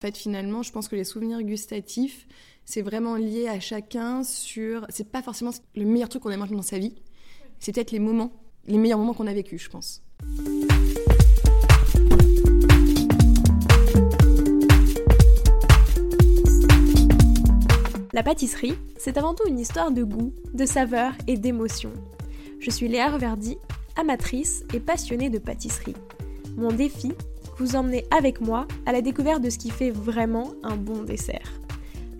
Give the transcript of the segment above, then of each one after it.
En fait, finalement, je pense que les souvenirs gustatifs, c'est vraiment lié à chacun sur. C'est pas forcément le meilleur truc qu'on a mangé dans sa vie. C'est peut-être les moments, les meilleurs moments qu'on a vécu, je pense. La pâtisserie, c'est avant tout une histoire de goût, de saveur et d'émotion. Je suis Léa Reverdy, amatrice et passionnée de pâtisserie. Mon défi, vous emmener avec moi à la découverte de ce qui fait vraiment un bon dessert.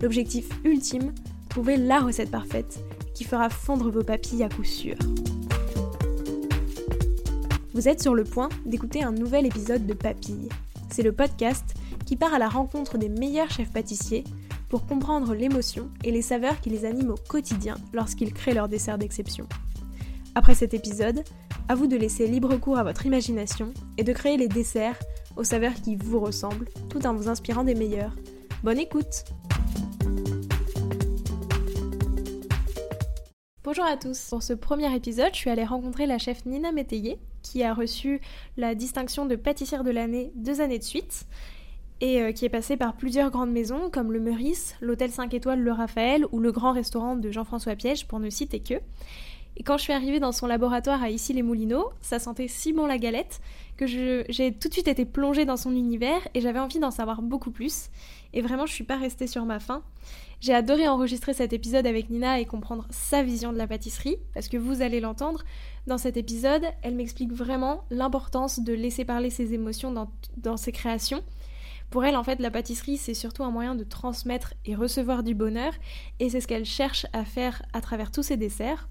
L'objectif ultime, trouver la recette parfaite qui fera fondre vos papilles à coup sûr. Vous êtes sur le point d'écouter un nouvel épisode de Papilles. C'est le podcast qui part à la rencontre des meilleurs chefs pâtissiers pour comprendre l'émotion et les saveurs qui les animent au quotidien lorsqu'ils créent leur dessert d'exception. Après cet épisode, à vous de laisser libre cours à votre imagination et de créer les desserts aux saveurs qui vous ressemblent, tout en vous inspirant des meilleurs. Bonne écoute Bonjour à tous. Pour ce premier épisode, je suis allée rencontrer la chef Nina Métayer, qui a reçu la distinction de pâtissière de l'année deux années de suite et euh, qui est passée par plusieurs grandes maisons comme le Meurice, l'hôtel 5 étoiles Le Raphaël ou le grand restaurant de Jean-François Piège pour ne citer que. Et quand je suis arrivée dans son laboratoire à Issy-les-Moulineaux, ça sentait si bon la galette que j'ai tout de suite été plongée dans son univers et j'avais envie d'en savoir beaucoup plus. Et vraiment, je suis pas restée sur ma faim. J'ai adoré enregistrer cet épisode avec Nina et comprendre sa vision de la pâtisserie, parce que vous allez l'entendre, dans cet épisode, elle m'explique vraiment l'importance de laisser parler ses émotions dans, dans ses créations. Pour elle, en fait, la pâtisserie, c'est surtout un moyen de transmettre et recevoir du bonheur, et c'est ce qu'elle cherche à faire à travers tous ses desserts.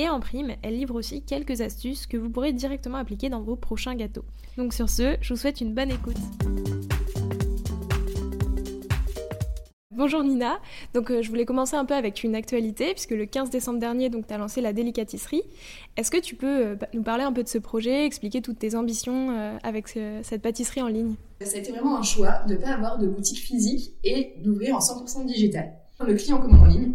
Et en prime, elle livre aussi quelques astuces que vous pourrez directement appliquer dans vos prochains gâteaux. Donc sur ce, je vous souhaite une bonne écoute. Bonjour Nina, donc euh, je voulais commencer un peu avec une actualité puisque le 15 décembre dernier donc tu as lancé la délicatisserie. Est-ce que tu peux euh, nous parler un peu de ce projet, expliquer toutes tes ambitions euh, avec cette pâtisserie en ligne? Ça a été vraiment un choix de ne pas avoir de boutique physique et d'ouvrir en 100% digital. Le client commande en ligne,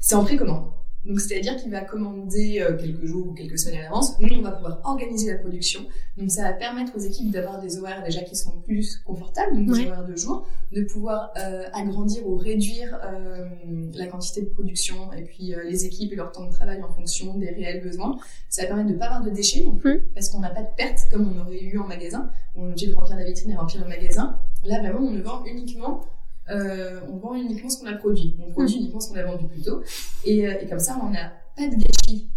c'est en précommande. Donc, c'est-à-dire qu'il va commander euh, quelques jours ou quelques semaines à l'avance. Nous, on va pouvoir organiser la production. Donc, ça va permettre aux équipes d'avoir des horaires déjà qui sont plus confortables, donc des horaires de jour, de pouvoir euh, agrandir ou réduire euh, la quantité de production et puis les équipes et leur temps de travail en fonction des réels besoins. Ça va permettre de ne pas avoir de déchets non plus, parce qu'on n'a pas de pertes comme on aurait eu en magasin. On est obligé de remplir la vitrine et remplir le magasin. Là, vraiment, on ne vend uniquement euh, on vend uniquement ce qu'on a produit. On produit mm. uniquement ce qu'on a vendu plus tôt. Et, euh, et comme ça, on n'a pas de gâchis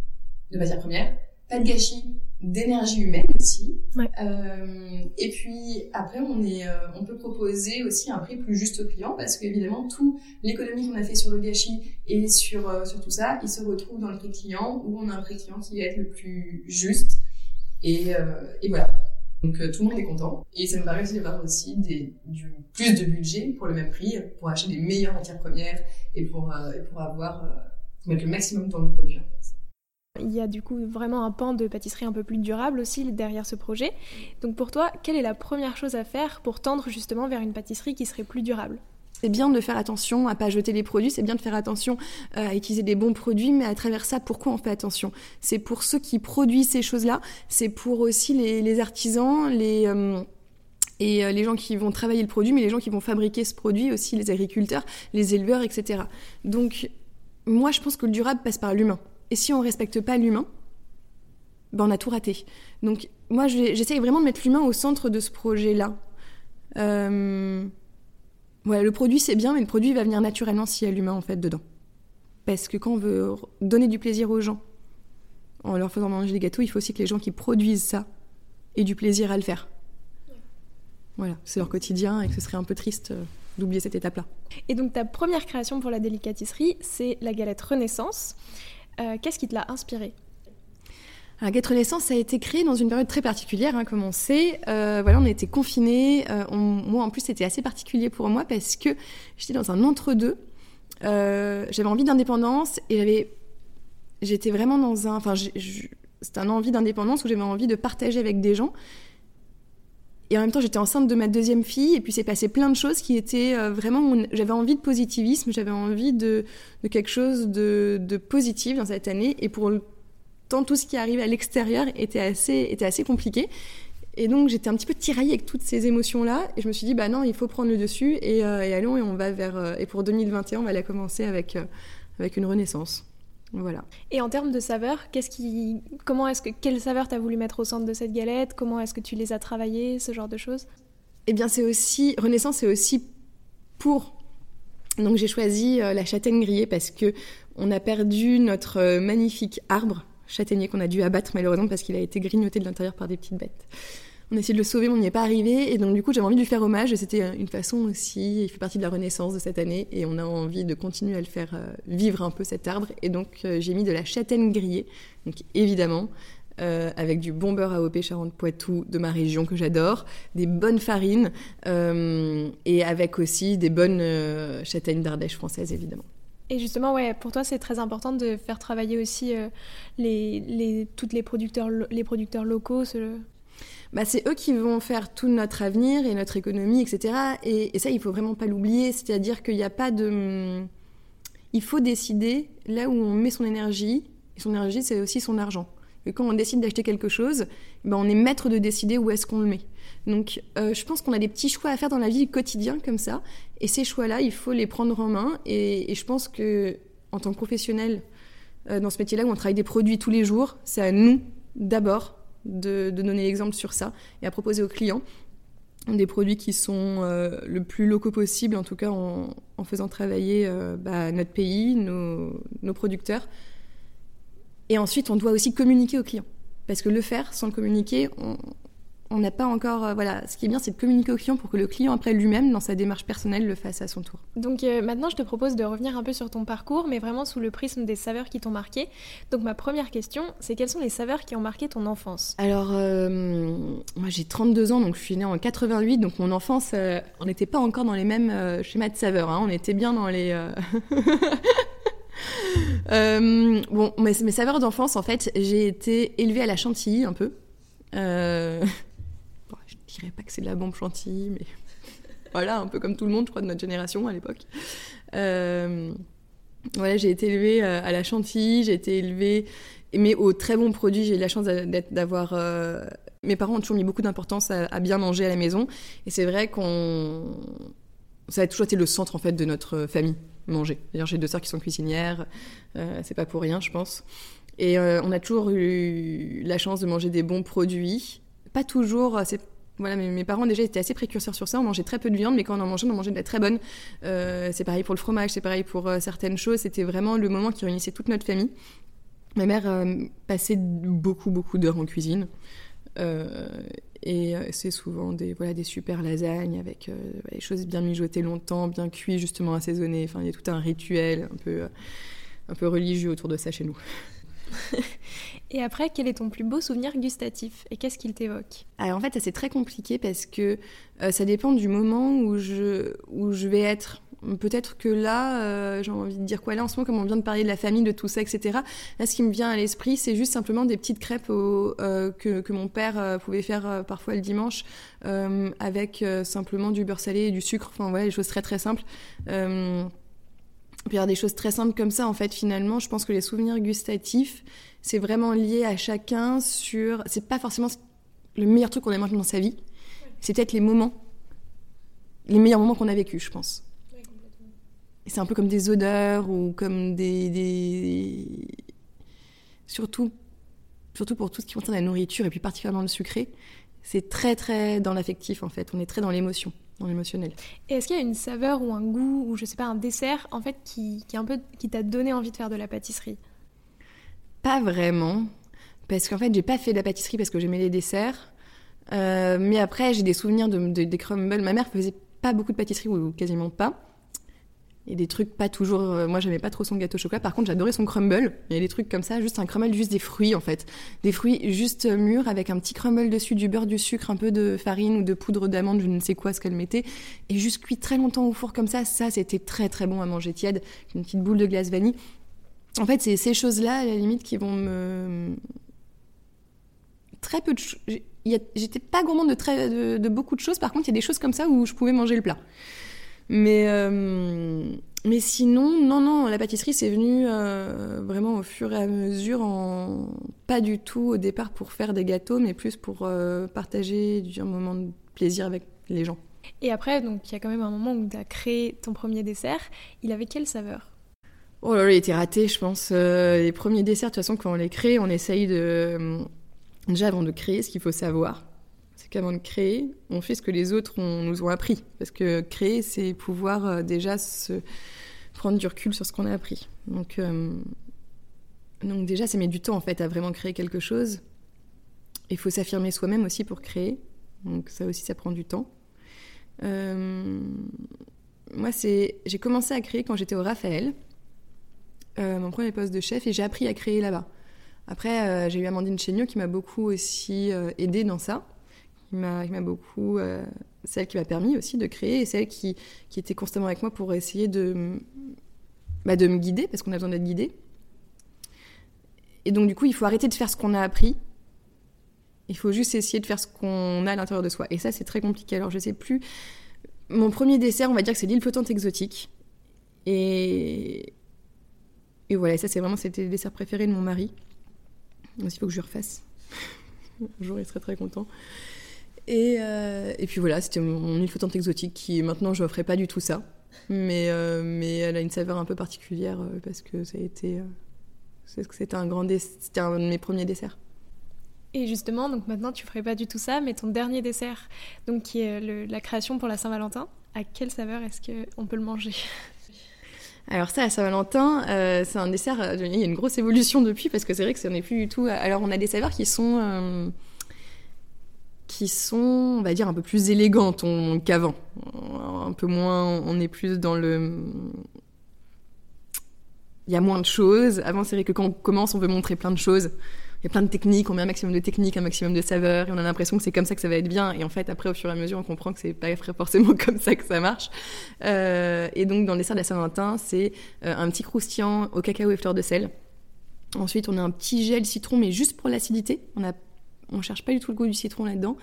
de matières premières, pas de gâchis d'énergie humaine aussi. Euh, et puis après, on est, euh, on peut proposer aussi un prix plus juste au client parce qu'évidemment, tout l'économie qu'on a fait sur le gâchis et sur euh, sur tout ça, il se retrouve dans le prix client où on a un prix client qui va être le plus juste. Et, et voilà. Donc euh, tout le monde est content. Et ça me permet aussi d'avoir aussi du plus de budget pour le même prix, pour acheter des meilleures matières premières et pour, euh, avoir, euh, mettre le maximum dans le produit. Il y a du coup vraiment un pan de pâtisserie un peu plus durable aussi derrière ce projet. Donc pour toi, quelle est la première chose à faire pour tendre justement vers une pâtisserie qui serait plus durable? C'est bien de faire attention à pas jeter les produits, c'est bien de faire attention euh, à utiliser des bons produits, mais à travers ça, pourquoi on fait attention? C'est pour ceux qui produisent ces choses-là, c'est pour aussi les, artisans, les euh, et euh, les gens qui vont travailler le produit, mais les gens qui vont fabriquer ce produit aussi, les agriculteurs, les éleveurs, etc. Donc, moi, je pense que le durable passe par l'humain. Et si on respecte pas l'humain, ben on a tout raté. Donc, moi, j'essaye vraiment de mettre l'humain au centre de ce projet-là. Le produit c'est bien, mais le produit va venir naturellement s'il y a l'humain en fait dedans. Parce que quand on veut donner du plaisir aux gens en leur faisant manger des gâteaux, il faut aussi que les gens qui produisent ça aient du plaisir à le faire. Voilà, c'est leur quotidien et ce serait un peu triste euh, d'oublier cette étape-là. Et donc ta première création pour la délicatisserie, c'est la galette Renaissance. Euh, qu'est-ce qui te l'a inspirée? La Get Renaissance a été créé dans une période très particulière, hein, comme on sait. Euh, voilà, on était confinés. Euh, moi, en plus, c'était assez particulier pour moi parce que j'étais dans un entre-deux. Euh, j'avais envie d'indépendance et j'avais, j'étais vraiment dans un, enfin, c'était un envie d'indépendance où j'avais envie de partager avec des gens. Et en même temps, j'étais enceinte de ma deuxième fille, et puis c'est passé plein de choses qui étaient vraiment. J'avais envie de positivisme, j'avais envie de, de quelque chose de, de, positif dans cette année. Et pour tout ce qui arrivait à l'extérieur était assez, était assez compliqué. Et donc j'étais un petit peu tiraillée avec toutes ces émotions-là. Et je me suis dit, bah non, il faut prendre le dessus et, allons et on va vers. et pour 2021, on va la commencer avec, avec une renaissance. Voilà. Et en termes de saveurs, qu'est-ce qui, comment est-ce que, quelles saveurs t'as voulu mettre au centre de cette galette? Comment est-ce que tu les as travaillées, ce genre de choses? Eh bien, c'est aussi Renaissance, c'est aussi pour. Donc, j'ai choisi euh, la châtaigne grillée parce que on a perdu notre euh, magnifique arbre châtaignier qu'on a dû abattre malheureusement parce qu'il a été grignoté de l'intérieur par des petites bêtes on a essayé de le sauver, mais on n'y est pas arrivé. Et donc, du coup, j'avais envie de lui faire hommage. Et c'était une façon aussi, il fait partie de la renaissance de cette année. Et on a envie de continuer à le faire euh, vivre un peu cet arbre. Et donc, euh, j'ai mis de la châtaigne grillée. Donc, évidemment, euh, avec du bon beurre AOP Charente-Poitou de ma région que j'adore, des bonnes farines et avec aussi des bonnes châtaignes d'Ardèche françaises évidemment. Et justement, ouais, pour toi, c'est très important de faire travailler aussi les, les, toutes les producteurs, les producteurs locaux. Bah, c'est eux qui vont faire tout notre avenir et notre économie, etc. Et, ça, il faut vraiment pas l'oublier. C'est-à-dire qu'il n'y a pas de. Il faut décider là où on met son énergie. Et son énergie, c'est aussi son argent. Quand on décide d'acheter quelque chose, ben on est maître de décider où est-ce qu'on le met. Donc, euh, je pense qu'on a des petits choix à faire dans la vie quotidienne comme ça. Et ces choix-là, il faut les prendre en main. Et, je pense que, en tant que professionnel euh, dans ce métier-là, où on travaille des produits tous les jours, c'est à nous d'abord de, donner l'exemple sur ça et à proposer aux clients des produits qui sont euh, le plus locaux possible, en tout cas en, faisant travailler bah, notre pays, nos, producteurs. Et ensuite, on doit aussi communiquer aux clients. Parce que le faire sans le communiquer, on, on n'a pas encore. Euh, voilà, ce qui est bien, c'est de communiquer au client pour que le client, après lui-même, dans sa démarche personnelle, le fasse à son tour. Donc euh, maintenant, je te propose de revenir un peu sur ton parcours, mais vraiment sous le prisme des saveurs qui t'ont marqué. Donc ma première question, c'est quelles sont les saveurs qui ont marqué ton enfance? Alors, euh, moi j'ai 32 ans, donc je suis née en 88, donc mon enfance, on n'était pas encore dans les mêmes schémas de saveurs. Hein. on était bien dans les. bon, mes, saveurs d'enfance, en fait, j'ai été élevée à la chantilly un peu. Euh, je dirais pas que c'est de la bombe chantilly, mais voilà, un peu comme tout le monde, je crois, de notre génération à l'époque. Euh, voilà, j'ai été élevée euh, à la chantilly, j'ai été élevée, mais aux très bons produits. J'ai eu la chance d'avoir. Euh, mes parents ont toujours mis beaucoup d'importance à, bien manger à la maison, et c'est vrai qu'on. Ça a toujours été le centre en fait de notre famille, manger. D'ailleurs, j'ai deux sœurs qui sont cuisinières, c'est pas pour rien, je pense. Et on a toujours eu la chance de manger des bons produits. Pas toujours, c'est voilà, mes, parents déjà étaient assez précurseurs sur ça. On mangeait très peu de viande, mais quand on en mangeait, on en mangeait de la très bonne. Euh, c'est pareil pour le fromage, c'est pareil pour euh, certaines choses. C'était vraiment le moment qui réunissait toute notre famille. Ma mère euh, passait beaucoup, beaucoup d'heures en cuisine. Et c'est souvent des, voilà, des super lasagnes avec des choses bien mijotées longtemps, bien cuites, justement assaisonnées. Enfin, il y a tout un rituel un peu, un peu religieux autour de ça chez nous. et après, quel est ton plus beau souvenir gustatif et qu'est-ce qu'il t'évoque? Alors en fait, c'est très compliqué parce que euh, ça dépend du moment où je, où je vais être. Peut-être que là, euh, j'ai envie de dire quoi là en ce moment, comme on vient de parler de la famille, de tout ça, etc. Là, ce qui me vient à l'esprit, c'est juste simplement des petites crêpes euh, que, que, mon père pouvait faire parfois le dimanche avec simplement du beurre salé et du sucre. Enfin, voilà, des choses très très simples. Puis des choses très simples comme ça, en fait, finalement, je pense que les souvenirs gustatifs, c'est vraiment lié à chacun sur. C'est pas forcément le meilleur truc qu'on a mangé dans sa vie, c'est peut-être les moments, les meilleurs moments qu'on a vécu, je pense. C'est un peu comme des odeurs ou comme des. des... Surtout, surtout pour tout ce qui concerne la nourriture et puis particulièrement le sucré, c'est très très dans l'affectif en fait, on est très dans l'émotion dans l'émotionnel. Et est-ce qu'il y a une saveur ou un goût ou je sais pas un dessert en fait qui, qui un peu qui t'a donné envie de faire de la pâtisserie? Pas vraiment, parce qu'en fait j'ai pas fait de la pâtisserie parce que j'aimais les desserts. Euh, mais après j'ai des souvenirs de, des crumbles. Ma mère faisait pas beaucoup de pâtisserie ou quasiment pas et des trucs pas toujours. Euh, moi, j'aimais pas trop son gâteau au chocolat. Par contre, j'adorais son crumble. Il y a des trucs comme ça, juste un crumble, juste des fruits en fait, des fruits juste mûrs avec un petit crumble dessus, du beurre, du sucre, un peu de farine ou de poudre d'amande, je ne sais quoi ce qu'elle mettait, et juste cuit très longtemps au four comme ça. Ça, c'était très très bon à manger tiède, une petite boule de glace vanille. En fait, c'est ces choses-là, à la limite, qui vont me très peu de. J'étais pas gourmande de très de beaucoup de choses. Par contre, il y a des choses comme ça où je pouvais manger le plat. Mais, mais sinon, non, non, la pâtisserie, c'est venu vraiment au fur et à mesure, en... pas du tout au départ pour faire des gâteaux, mais plus pour partager un moment de plaisir avec les gens. Et après, donc il y a quand même un moment où tu as créé ton premier dessert. Il avait quelle saveur? Oh là là, il était raté, je pense. Euh, les premiers desserts, de toute façon, quand on les crée, on essaye de. Euh, déjà, avant de créer, ce qu'il faut savoir, qu'avant de créer, on fait ce que les autres nous ont appris. Parce que créer, c'est pouvoir euh, déjà se prendre du recul sur ce qu'on a appris. Donc, donc déjà, ça met du temps, en fait, à vraiment créer quelque chose. Il faut s'affirmer soi-même aussi pour créer. Donc ça aussi, ça prend du temps. moi, c'est, j'ai commencé à créer quand j'étais au Raphaël. Euh, mon premier poste de chef et j'ai appris à créer là-bas. Après, euh, j'ai eu Amandine Chéniaud qui m'a beaucoup aussi euh, aidée dans ça, qui m'a beaucoup, celle qui m'a permis aussi de créer et celle qui, qui était constamment avec moi pour essayer de, bah, de me guider, parce qu'on a besoin d'être guidé. Et donc, du coup, il faut arrêter de faire ce qu'on a appris. Il faut juste essayer de faire ce qu'on a à l'intérieur de soi. Et ça, c'est très compliqué. Alors, je sais plus. Mon premier dessert, on va dire que c'est l'île flottante exotique. Et, et voilà, ça c'est vraiment c'était le dessert préféré de mon mari. Donc il faut que je le refasse. Un jour il serait très content. Et, euh, et puis voilà, c'était mon île flottante exotique qui maintenant je ferai pas du tout ça. Mais, euh, mais elle a une saveur un peu particulière euh, parce que ça a été. c'était un grand c'était un de mes premiers desserts. Et justement, donc maintenant tu ferais pas du tout ça, mais ton dernier dessert, donc qui est la création pour la Saint-Valentin, à quelle saveur est-ce qu'on peut le manger? Alors ça, à Saint-Valentin, euh, c'est un dessert, il y a une grosse évolution depuis, parce que c'est vrai que ce n'est plus du tout... Alors on a des saveurs qui sont... Euh, qui sont, on va dire, un peu plus élégantes qu'avant. Un peu moins, on est plus dans le... Il y a moins de choses. Avant, c'est vrai que quand on commence, on veut montrer plein de choses il y a plein de techniques, on met un maximum de techniques, un maximum de saveurs, et on a l'impression que c'est comme ça que ça va être bien. Et en fait, après, au fur et à mesure, on comprend que c'est pas forcément comme ça que ça marche. Euh, et donc, dans le dessert de la Saint-Valentin, c'est euh, un petit croustillant au cacao et fleurs de sel. Ensuite, on a un petit gel citron, mais juste pour l'acidité. On on cherche pas du tout le goût du citron là-dedans.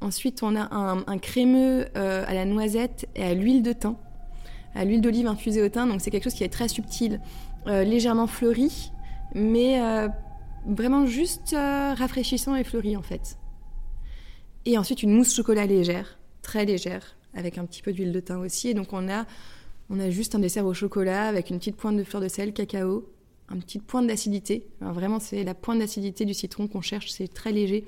Ensuite, on a un, crémeux euh, à la noisette et à l'huile de thym, à l'huile d'olive infusée au thym. Donc, c'est quelque chose qui est très subtil, légèrement fleuri, mais vraiment juste euh, rafraîchissant et fleuri en fait. Et ensuite une mousse chocolat légère, très légère, avec un petit peu d'huile de thym aussi. Et donc on a, on a juste un dessert au chocolat avec une petite pointe de fleur de sel, cacao, un petit pointe d'acidité. vraiment c'est la pointe d'acidité du citron qu'on cherche, c'est très léger.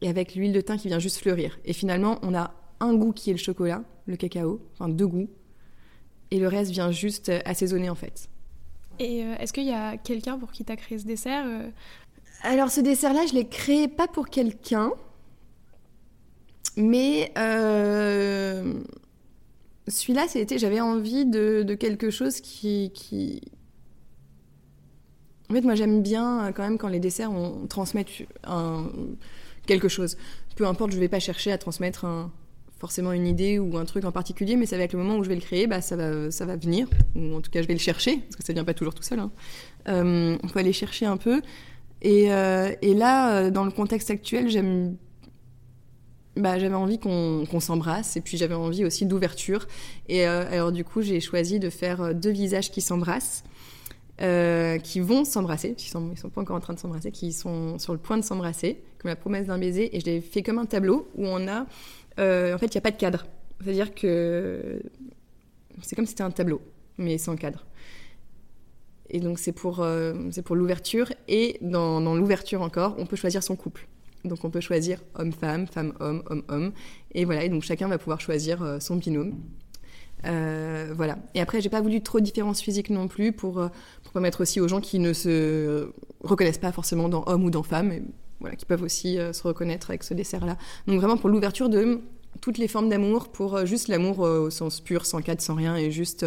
Et avec l'huile de thym qui vient juste fleurir. Et finalement on a un goût qui est le chocolat, le cacao, enfin deux goûts. Et le reste vient juste assaisonner en fait. Et euh, est-ce qu'il y a quelqu'un pour qui tu as créé ce dessert euh Alors ce dessert-là, je l'ai créé pas pour quelqu'un, mais euh, celui-là, c'était, j'avais envie de, quelque chose qui, qui... En fait, moi, j'aime bien quand même quand les desserts on, transmettent quelque chose. Peu importe, je vais pas chercher à transmettre forcément une idée ou un truc en particulier, mais ça va être le moment où je vais le créer, bah, ça, va, venir, ou en tout cas je vais le chercher, parce que ça ne vient pas toujours tout seul. Hein. Euh, on peut aller chercher un peu. Et, euh, là, euh, dans le contexte actuel, bah, j'avais envie qu'on s'embrasse et puis j'avais envie aussi d'ouverture. Et alors du coup, j'ai choisi de faire deux visages qui s'embrassent, qui vont s'embrasser, ils ils sont pas encore en train de s'embrasser, qui sont sur le point de s'embrasser, comme la promesse d'un baiser. Et je l'ai fait comme un tableau où on a euh, en fait, il n'y a pas de cadre. C'est-à-dire que c'est comme si c'était un tableau, mais sans cadre. Et donc, c'est pour, euh, pour l'ouverture. Et dans, l'ouverture encore, on peut choisir son couple. Donc, on peut choisir homme-femme, femme-homme, homme-homme. Et voilà, et donc chacun va pouvoir choisir euh, son binôme. Voilà. Et après, j'ai pas voulu trop de différences physiques non plus pour, pour permettre aussi aux gens qui ne se reconnaissent pas forcément dans homme ou dans femme, voilà, qui peuvent aussi euh, se reconnaître avec ce dessert-là. Donc vraiment pour l'ouverture de toutes les formes d'amour, pour euh, juste l'amour euh, au sens pur, sans cadre, sans rien, et juste,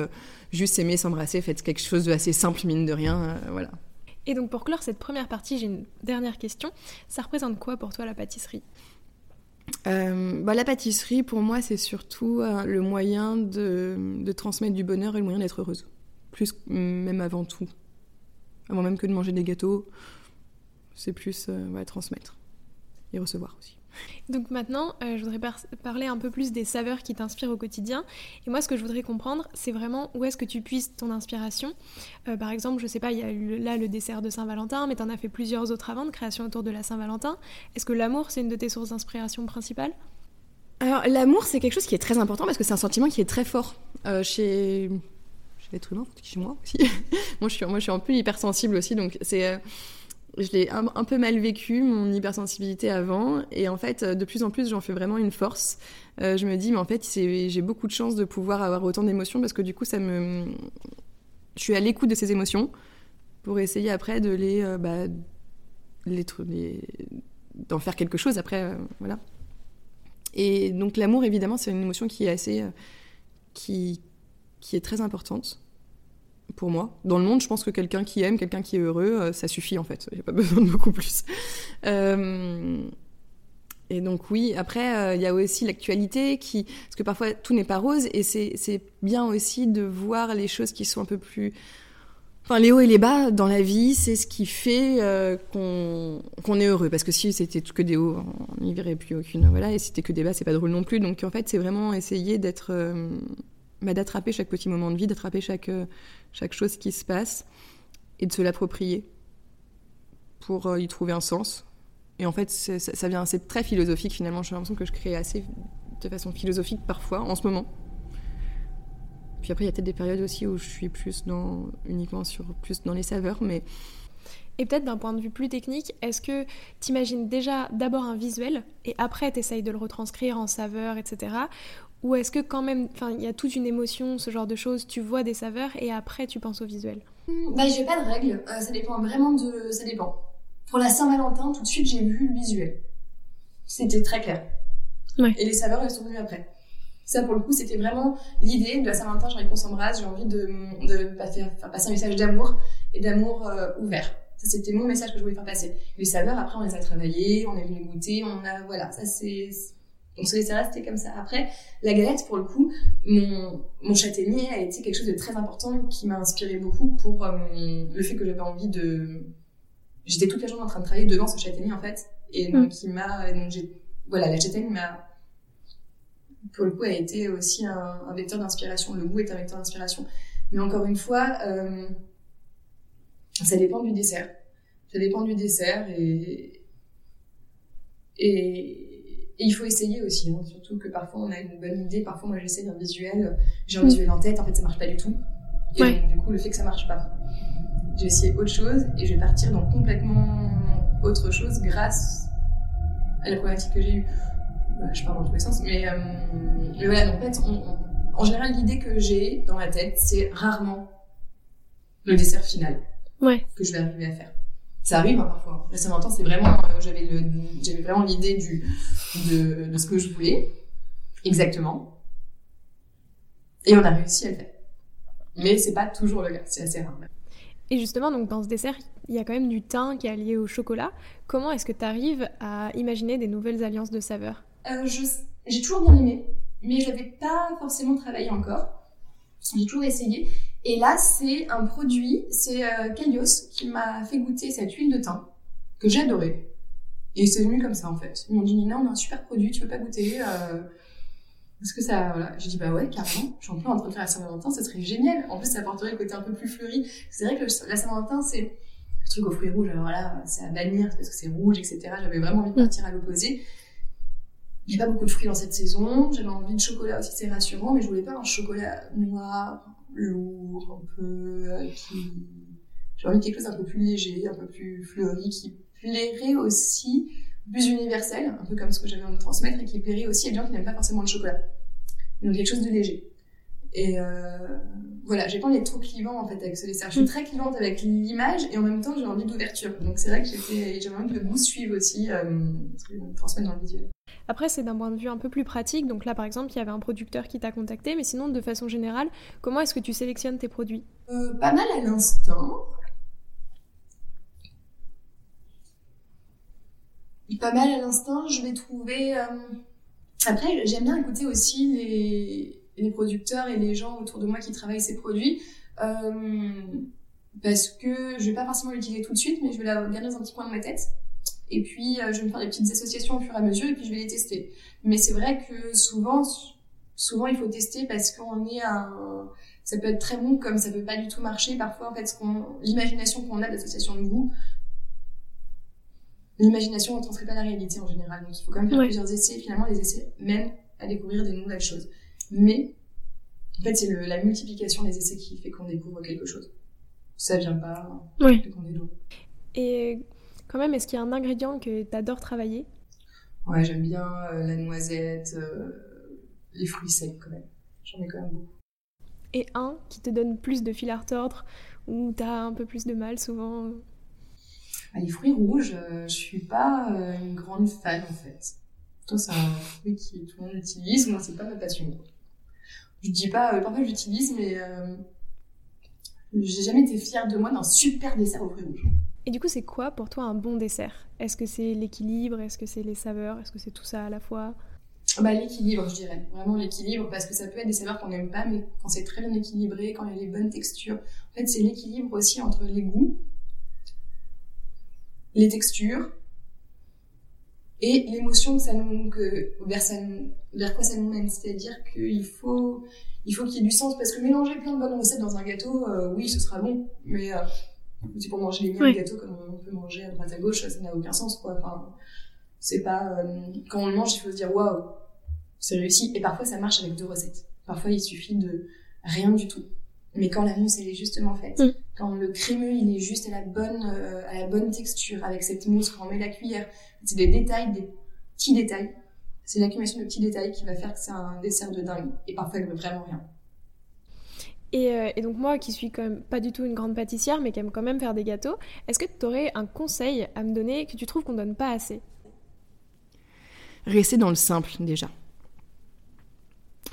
juste aimer, s'embrasser, faites quelque chose de assez simple, mine de rien, voilà. Et donc pour clore cette première partie, j'ai une dernière question. Ça représente quoi pour toi la pâtisserie? Bah, la pâtisserie, pour moi, c'est surtout le moyen de, transmettre du bonheur et le moyen d'être heureuse. Plus même avant tout. Avant même que de manger des gâteaux, c'est plus euh, transmettre et recevoir aussi. Donc maintenant, euh, je voudrais parler un peu plus des saveurs qui t'inspirent au quotidien. Et moi, ce que je voudrais comprendre, c'est vraiment où est-ce que tu puisses ton inspiration. Euh, par exemple, je sais pas, il y a là le dessert de Saint-Valentin, mais tu en as fait plusieurs autres avant de création autour de la Saint-Valentin. Est-ce que l'amour, c'est une de tes sources d'inspiration principales? Alors, l'amour, c'est quelque chose qui est très important parce que c'est un sentiment qui est très fort euh, chez chez l'être humain, chez moi aussi. moi, je suis, moi, je suis un peu hypersensible aussi, donc c'est je l'ai un, peu mal vécu, mon hypersensibilité avant. Et en fait, de plus en plus, j'en fais vraiment une force. Euh, je me dis, mais en fait, j'ai beaucoup de chance de pouvoir avoir autant d'émotions parce que du coup, ça me. Je suis à l'écoute de ces émotions pour essayer après de les. Euh, bah, d'en faire quelque chose après. Euh, voilà. Et donc, l'amour, évidemment, c'est une émotion qui est assez. qui, qui est très importante pour moi. Dans le monde, je pense que quelqu'un qui aime, quelqu'un qui est heureux, euh, ça suffit en fait. Il n'y a pas besoin de beaucoup plus. Euh, et donc oui, après, euh, il y a aussi l'actualité qui... Parce que parfois, tout n'est pas rose et c'est bien aussi de voir les choses qui sont un peu plus... Enfin, les hauts et les bas dans la vie, c'est ce qui fait qu'on est heureux. Parce que si c'était que des hauts, on n'y verrait plus aucune. Voilà, et si c'était que des bas, c'est pas drôle non plus. Donc en fait, c'est vraiment essayer d'être bah, d'attraper chaque petit moment de vie, d'attraper chaque, chaque chose qui se passe et de se l'approprier pour euh, y trouver un sens. Et en fait, ça, vient, c'est très philosophique finalement. J'ai l'impression que je crée assez de façon philosophique parfois en ce moment. Puis après, il y a peut-être des périodes aussi où je suis plus dans uniquement sur plus dans les saveurs, mais et peut-être d'un point de vue plus technique, est-ce que tu imagines déjà d'abord un visuel et après tu essayes de le retranscrire en saveurs, etc. Ou est-ce que quand même, enfin, il y a toute une émotion, ce genre de choses, tu vois des saveurs et après tu penses au visuel Bah, j'ai pas de règle, euh, ça dépend vraiment de, ça dépend. Pour la Saint-Valentin, tout de suite j'ai vu le visuel. C'était très clair. Ouais. Et les saveurs elles sont venues après. Ça pour le coup c'était vraiment l'idée de la Saint-Valentin, j'ai envie qu'on s'embrasse, j'ai envie de, de faire, passer un message d'amour et d'amour euh, ouvert. Ça, c'était mon message que je voulais faire passer. Les saveurs, après, on les a travaillées, on est venu goûter, on a, voilà, ça c'est, donc, sur les c'était comme ça. Après, la galette, pour le coup, mon, mon châtaignier a été quelque chose de très important qui m'a inspiré beaucoup pour euh, le fait que j'avais envie de. J'étais toute la journée en train de travailler devant ce châtaignier, en fait. Et donc, mm. il m'a. Donc, j'ai. Voilà, la châtaigne m'a. Pour le coup, a été aussi un, un vecteur d'inspiration. Le goût est un vecteur d'inspiration. Mais encore une fois, euh, ça dépend du dessert. Ça dépend du dessert et. Et et il faut essayer aussi, hein, surtout que parfois on a une bonne idée, parfois moi j'essaie d'un visuel, j'ai un mm. visuel en tête, en fait ça marche pas du tout. Et donc, du coup, le fait que ça marche pas, j'ai essayé autre chose et je vais partir dans complètement autre chose grâce à la problématique que j'ai eue. Bah, je parle dans tous les sens, mais, euh, mais voilà, en fait, en général, l'idée que j'ai dans ma tête, c'est rarement le dessert final ouais. que je vais arriver à faire ça arrive hein, parfois. La Saint-Valentin, c'est vraiment, euh, j'avais le, j'avais vraiment l'idée du, de, de, ce que je voulais, exactement. Et on a réussi à le faire. Mais c'est pas toujours le cas, c'est assez rare. Et justement, donc dans ce dessert, il y a quand même du thym qui est lié au chocolat. Comment est-ce que tu arrives à imaginer des nouvelles alliances de saveurs? Euh, J'ai toujours bien aimé, mais je n'avais pas forcément travaillé encore. J'ai toujours essayé. Et là, c'est un produit, c'est euh, qui m'a fait goûter cette huile de thym que j'ai adorée. Et c'est venu comme ça en fait. Ils m'ont dit Nina, on a un super produit, tu veux pas goûter euh... Est-ce que ça, voilà. J'ai dit bah ouais, carrément. Je suis en train d'entretenir la Saint-Valentin, ça serait génial. En plus, ça apporterait le côté un peu plus fleuri. C'est vrai que la Saint-Valentin, c'est le truc aux fruits rouges. Alors là, c'est à bannir parce que c'est rouge, etc. J'avais vraiment envie de partir à l'opposé. J'ai pas beaucoup de fruits dans cette saison. J'avais envie de chocolat aussi, c'est rassurant, mais je voulais pas un chocolat noir, lourd, un peu euh, qui. J'ai envie de quelque chose d'un peu plus léger, un peu plus fleuri, qui plairait aussi plus universel, un peu comme ce que j'avais envie de transmettre, et qui plairait aussi à des gens qui n'aiment pas forcément le chocolat. Donc quelque chose de léger. Et euh, voilà, j'ai pas envie d'être trop clivant en fait avec ce dessert. Je suis très clivante avec l'image et en même temps j'ai envie d'ouverture. Donc c'est vrai que j'avais envie que le goût suive aussi, euh, ce que je transmettre dans le visuel. Après, c'est d'un point de vue un peu plus pratique. Donc là, par exemple, il y avait un producteur qui t'a contacté, mais sinon, de façon générale, comment est-ce que tu sélectionnes tes produits? Euh, Pas mal à l'instant. Pas mal à l'instant, je vais trouver. Euh, après, j'aime bien écouter aussi les... producteurs et les gens autour de moi qui travaillent ces produits. Euh, parce que je vais pas forcément l'utiliser tout de suite, mais je vais la garder un petit coin de ma tête. Et puis, je vais me faire des petites associations au fur et à mesure et puis je vais les tester. Mais c'est vrai que souvent, souvent, il faut tester parce qu'on est un, ça peut être très bon comme ça peut pas du tout marcher. Parfois, en fait, l'imagination qu'on a d'association de goût, l'imagination ne transcrit pas la réalité en général. Donc, il faut quand même faire plusieurs essais. Finalement, les essais mènent à découvrir des nouvelles choses. Mais, en fait, c'est la multiplication des essais qui fait qu'on découvre quelque chose. Ça vient pas oui. Et quand même, est-ce qu'il y a un ingrédient que tu adores travailler? Ouais, j'aime bien euh, la noisette, euh, les fruits secs quand même. J'en ai quand même beaucoup. Et un qui te donne plus de fil à retordre, ou t'as un peu plus de mal souvent ah, Les fruits rouges, euh, je suis pas une grande fan en fait. Toi, c'est un fruit que tout le monde utilise, moi, c'est pas ma passion. Je dis pas, parfois j'utilise, mais j'ai jamais été fière de moi d'un super dessert aux fruits rouges. Et du coup, c'est quoi pour toi un bon dessert? Est-ce que c'est l'équilibre? Est-ce que c'est les saveurs? Est-ce que c'est tout ça à la fois? Bah, L'équilibre, je dirais. Vraiment l'équilibre, parce que ça peut être des saveurs qu'on n'aime pas, mais quand c'est très bien équilibré, quand il y a les bonnes textures. En fait, c'est l'équilibre aussi entre les goûts, les textures, et l'émotion vers quoi ça nous mène. C'est-à-dire qu'il faut, il faut qu'il y ait du sens, parce que mélanger plein de bonnes recettes dans un gâteau, euh, oui, ce sera bon, mais euh, c'est pour manger les mêmes gâteaux comme on peut manger à droite à gauche, ça n'a aucun sens, quoi. Enfin, c'est pas, euh, quand on le mange, il faut se dire, waouh, c'est réussi. Et parfois, ça marche avec deux recettes. Parfois, il suffit de rien du tout. Mais quand la mousse, elle est justement faite, mm. quand le crémeux, il est juste à la bonne, euh, à la bonne texture, avec cette mousse, quand on met la cuillère, c'est des détails, des petits détails. C'est l'accumulation de petits détails qui va faire que c'est un dessert de dingue. Et parfois, elle veut vraiment rien. Euh, et, donc moi qui suis pas du tout une grande pâtissière mais qui aime quand même faire des gâteaux, est-ce que tu aurais un conseil à me donner que tu trouves qu'on donne pas assez? Rester dans le simple déjà.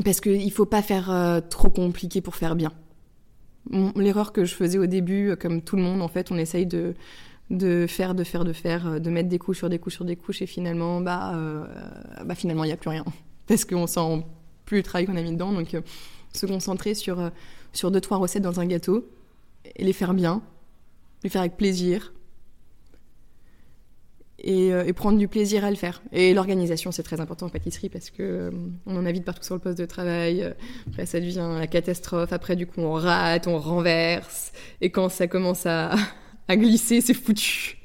Parce qu'il faut pas faire euh, trop compliqué pour faire bien. L'erreur que je faisais au début, euh, comme tout le monde, en fait, on essaye de, de faire, de faire, de faire, de mettre des couches sur des couches sur des couches et finalement, bah, bah finalement, il n'y a plus rien. Parce qu'on sent plus le travail qu'on a mis dedans. Donc, se concentrer sur sur deux trois recettes dans un gâteau et les faire bien, les faire avec plaisir et, euh, prendre du plaisir à le faire. Et l'organisation, c'est très important en pâtisserie parce que euh, on en a vite partout sur le poste de travail. Euh, après, ça devient la catastrophe. Après, du coup, on rate, on renverse. Et quand ça commence à, à glisser, c'est foutu.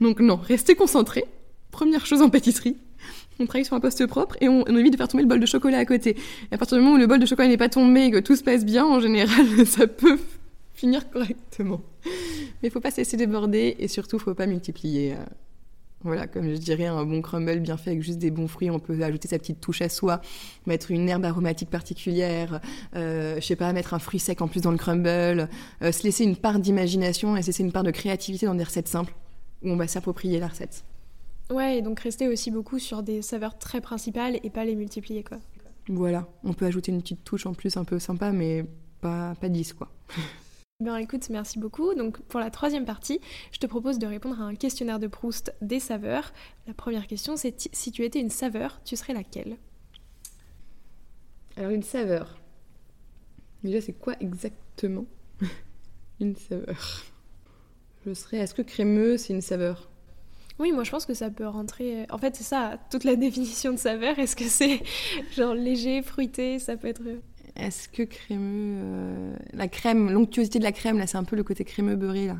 Donc non, restez concentré. Première chose en pâtisserie, on travaille sur un poste propre et on, évite de faire tomber le bol de chocolat à côté. Et à partir du moment où le bol de chocolat n'est pas tombé et que tout se passe bien, en général, ça peut finir correctement. Mais il faut pas se laisser déborder et surtout, faut pas multiplier. Euh, voilà, comme je dirais, un bon crumble bien fait avec juste des bons fruits, on peut ajouter sa petite touche à soi, mettre une herbe aromatique particulière, euh, je sais pas, mettre un fruit sec en plus dans le crumble, euh, se laisser une part d'imagination et se laisser une part de créativité dans des recettes simples où on va s'approprier la recette. Ouais, et donc rester aussi beaucoup sur des saveurs très principales et pas les multiplier, quoi. Voilà, on peut ajouter une petite touche en plus un peu sympa, mais pas, pas 10, quoi. Ben écoute, merci beaucoup. Donc pour la troisième partie, je te propose de répondre à un questionnaire de Proust des saveurs. La première question, c'est si tu étais une saveur, tu serais laquelle? Alors une saveur. Déjà, c'est quoi exactement une saveur? Je serais. Est-ce que crémeux, c'est une saveur? Oui, moi je pense que ça peut rentrer. En fait, c'est ça, toute la définition de saveur. Est-ce que c'est genre léger, fruité? Ça peut être. Est-ce que crémeux. Euh, la crème, l'onctuosité de la crème, là, c'est un peu le côté crémeux beurré, là.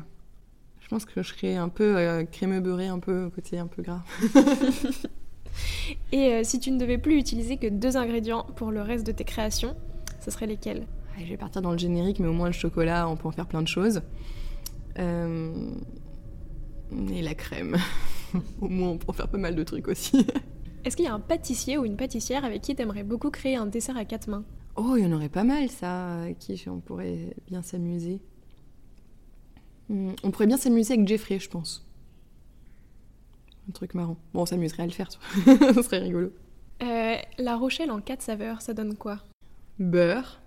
Je pense que je serais un peu euh, crémeux beurré, un peu côté un peu gras. Et euh, si tu ne devais plus utiliser que deux ingrédients pour le reste de tes créations, ce seraient lesquels? Je vais partir dans le générique, mais au moins le chocolat, on peut en faire plein de choses. Euh et la crème. Au moins, on peut faire pas mal de trucs aussi. Est-ce qu'il y a un pâtissier ou une pâtissière avec qui tu aimerais beaucoup créer un dessert à quatre mains? Oh, il y en aurait pas mal, ça, avec qui on pourrait bien s'amuser. Hmm, on pourrait bien s'amuser avec Jeffrey, je pense. Un truc marrant. Bon, on s'amuserait à le faire, ça serait rigolo. Euh, la Rochelle en quatre saveurs, ça donne quoi? Beurre.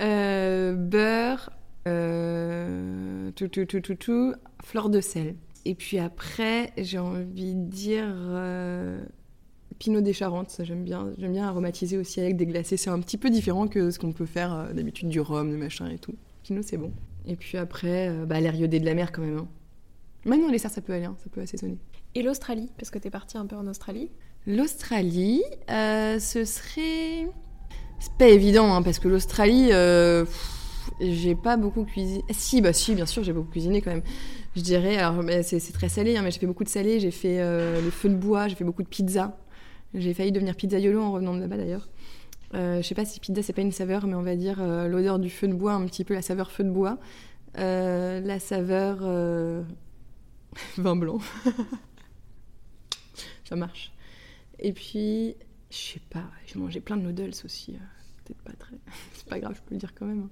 euh, beurre, euh, tout, tout, tout, tout, tout, fleur de sel. Et puis après, j'ai envie de dire euh, Pinot des Charentes, ça j'aime bien. J'aime bien aromatiser aussi avec des glacés. C'est un petit peu différent que ce qu'on peut faire euh, d'habitude du rhum, du machin et tout. Pinot, c'est bon. Et puis après, bah, l'air iodé de la mer quand même. Hein. Maintenant, les desserts, ça peut aller, hein, ça peut assaisonner. Et l'Australie, parce que t'es partie un peu en Australie? L'Australie, ce serait. C'est pas évident, hein, parce que l'Australie, pff, j'ai pas beaucoup cuisiné. Si, bah si, bien sûr, j'ai beaucoup cuisiné quand même. Je dirais, alors c'est très salé, hein, mais j'ai fait beaucoup de salé, j'ai fait euh, les feux de bois, j'ai fait beaucoup de pizza. J'ai failli devenir pizzaiolo en revenant de là-bas d'ailleurs. Euh, je sais pas si pizza c'est pas une saveur, mais on va dire euh, l'odeur du feu de bois, un petit peu la saveur feu de bois. Euh, la saveur vin blanc. Ça marche. Et puis, je sais pas, j'ai mangé plein de noodles aussi. Peut-être pas très. C'est pas grave, je peux le dire quand même.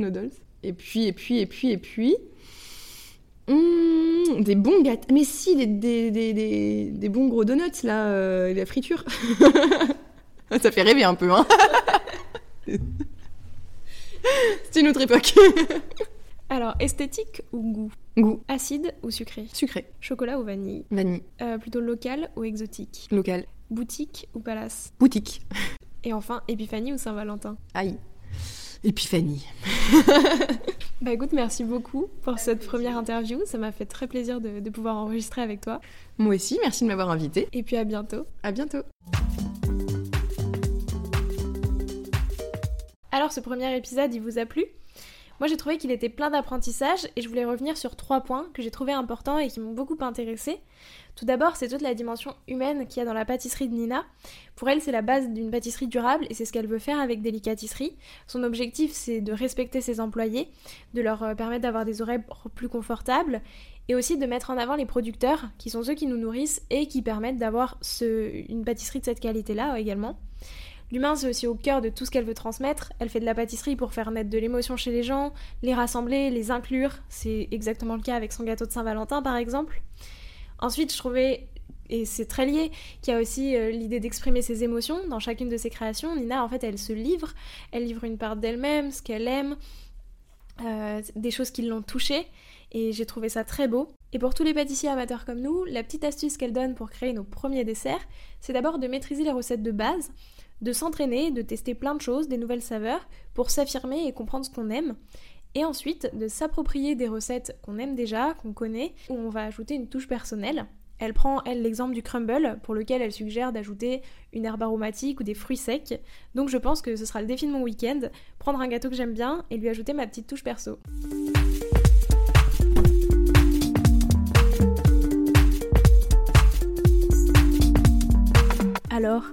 Noodles. Et puis, et puis, et puis, et puis. Mmh, des bons gâteaux. Mais si, des, des, des, des, des bons gros donuts, là, euh, la friture. Ça fait rêver un peu, hein. C'est une autre époque. Alors, esthétique ou goût? Goût. Acide ou sucré? Sucré. Chocolat ou vanille? Vanille. Euh, Plutôt local ou exotique? Local. Boutique ou palace? Boutique. Et enfin, Épiphanie ou Saint-Valentin? Aïe. Épiphanie. Bah écoute, merci beaucoup pour cette première interview. Ça m'a fait très plaisir de, de pouvoir enregistrer avec toi. Moi aussi, merci de m'avoir invité. Et puis à bientôt. À bientôt. Alors ce premier épisode, il vous a plu? Moi j'ai trouvé qu'il était plein d'apprentissage et je voulais revenir sur trois points que j'ai trouvé importants et qui m'ont beaucoup intéressé. Tout d'abord, c'est toute la dimension humaine qu'il y a dans la pâtisserie de Nina. Pour elle, c'est la base d'une pâtisserie durable et c'est ce qu'elle veut faire avec Délicatisserie. Son objectif, c'est de respecter ses employés, de leur euh, permettre d'avoir des horaires plus confortables et aussi de mettre en avant les producteurs qui sont ceux qui nous nourrissent et qui permettent d'avoir une pâtisserie de cette qualité-là euh, également. L'humain, c'est aussi au cœur de tout ce qu'elle veut transmettre. Elle fait de la pâtisserie pour faire naître de l'émotion chez les gens, les rassembler, les inclure. C'est exactement le cas avec son gâteau de Saint-Valentin, par exemple. Ensuite, je trouvais, et c'est très lié, qu'il y a aussi euh, l'idée d'exprimer ses émotions dans chacune de ses créations. Nina, en fait, elle se livre. Elle livre une part d'elle-même, ce qu'elle aime, euh, des choses qui l'ont touchée. Et j'ai trouvé ça très beau. Et pour tous les pâtissiers amateurs comme nous, la petite astuce qu'elle donne pour créer nos premiers desserts, c'est d'abord de maîtriser les recettes de base, de s'entraîner, de tester plein de choses, des nouvelles saveurs, pour s'affirmer et comprendre ce qu'on aime. Et ensuite, de s'approprier des recettes qu'on aime déjà, qu'on connaît, où on va ajouter une touche personnelle. Elle prend, elle, l'exemple du crumble, pour lequel elle suggère d'ajouter une herbe aromatique ou des fruits secs. Donc je pense que ce sera le défi de mon week-end, prendre un gâteau que j'aime bien et lui ajouter ma petite touche perso. Alors,